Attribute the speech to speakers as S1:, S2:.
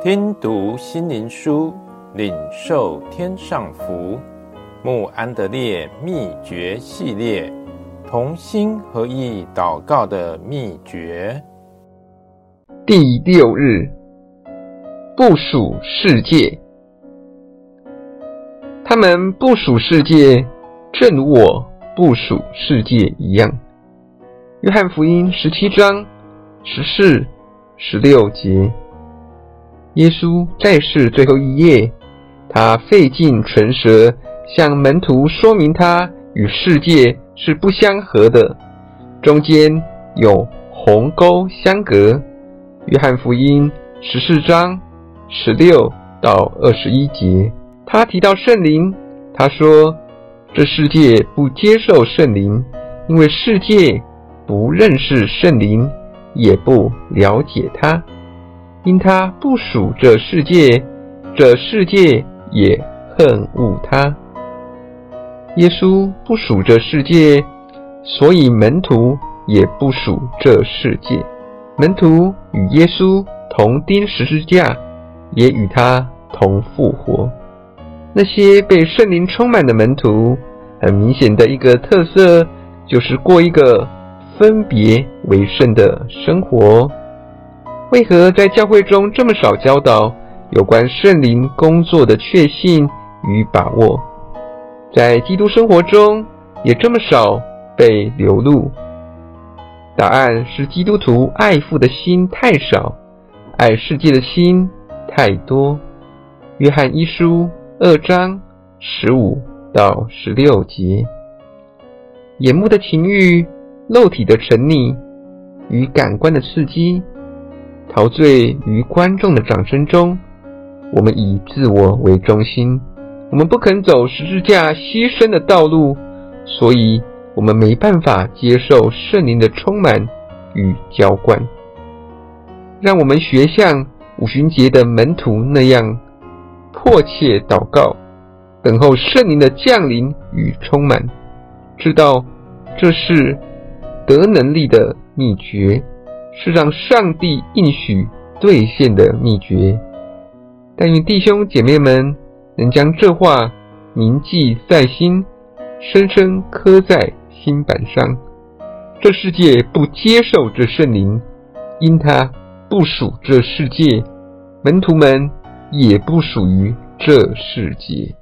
S1: 听读心灵书，领受天上福。穆安德烈秘诀系列，同心合意祷告的秘诀。
S2: 第六日，部署世界。他们部署世界，正如我部署世界一样。约翰福音十七章十四、十六节。耶稣在世最后一夜，他费尽唇舌向门徒说明他与世界是不相合的，中间有鸿沟相隔。约翰福音十四章十六到二十一节，他提到圣灵，他说：“这世界不接受圣灵，因为世界不认识圣灵，也不了解他。”因他不属这世界，这世界也恨恶他。耶稣不属这世界，所以门徒也不属这世界。门徒与耶稣同钉十字架，也与他同复活。那些被圣灵充满的门徒，很明显的一个特色，就是过一个分别为圣的生活。为何在教会中这么少教导有关圣灵工作的确信与把握？在基督生活中也这么少被流露？答案是基督徒爱父的心太少，爱世界的心太多。约翰一书二章十五到十六节，眼目的情欲、肉体的沉溺与感官的刺激。陶醉于观众的掌声中，我们以自我为中心，我们不肯走十字架牺牲的道路，所以我们没办法接受圣灵的充满与浇灌。让我们学像五旬节的门徒那样，迫切祷告，等候圣灵的降临与充满，知道这是得能力的秘诀。是让上帝应许兑现的秘诀。但愿弟兄姐妹们能将这话铭记在心，深深刻在心板上。这世界不接受这圣灵，因他不属这世界，门徒们也不属于这世界。